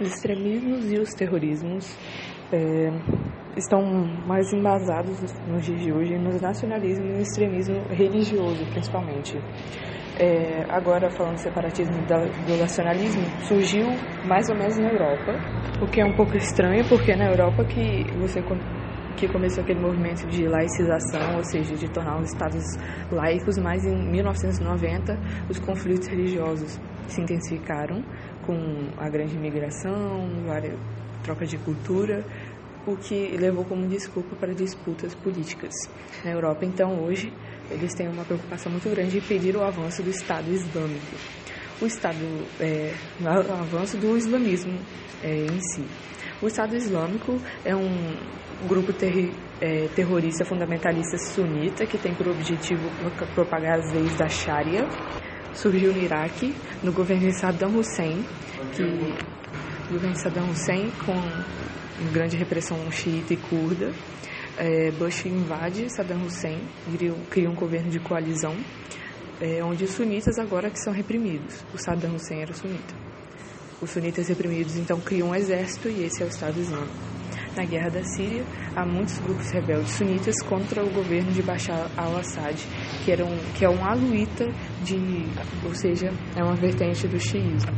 Os extremismos e os terrorismos é, estão mais embasados nos dias de hoje no nacionalismo e no extremismo religioso, principalmente. É, agora, falando do separatismo e do nacionalismo, surgiu mais ou menos na Europa, o que é um pouco estranho, porque é na Europa que você que começou aquele movimento de laicização, ou seja, de tornar os estados laicos, mas em 1990 os conflitos religiosos se intensificaram com a grande imigração, várias troca de cultura, o que levou como desculpa para disputas políticas na Europa. Então, hoje, eles têm uma preocupação muito grande de impedir o avanço do Estado Islâmico. O Estado, é, o avanço do islamismo é, em si. O Estado Islâmico é um grupo é, terrorista fundamentalista sunita que tem por objetivo propagar as leis da Sharia. Surgiu no Iraque, no governo de Saddam Hussein, que governo de Saddam Hussein com grande repressão xiita e curda. É, Bush invade Saddam Hussein, cria um governo de coalizão, é, onde os sunitas agora que são reprimidos. O Saddam Hussein era sunita. Os sunitas reprimidos então criam um exército e esse é o Estado Islâmico. Na guerra da Síria, há muitos grupos rebeldes sunitas contra o governo de Bashar al-Assad, que, era um, que é um aluíta, de, ou seja, é uma vertente do xiismo.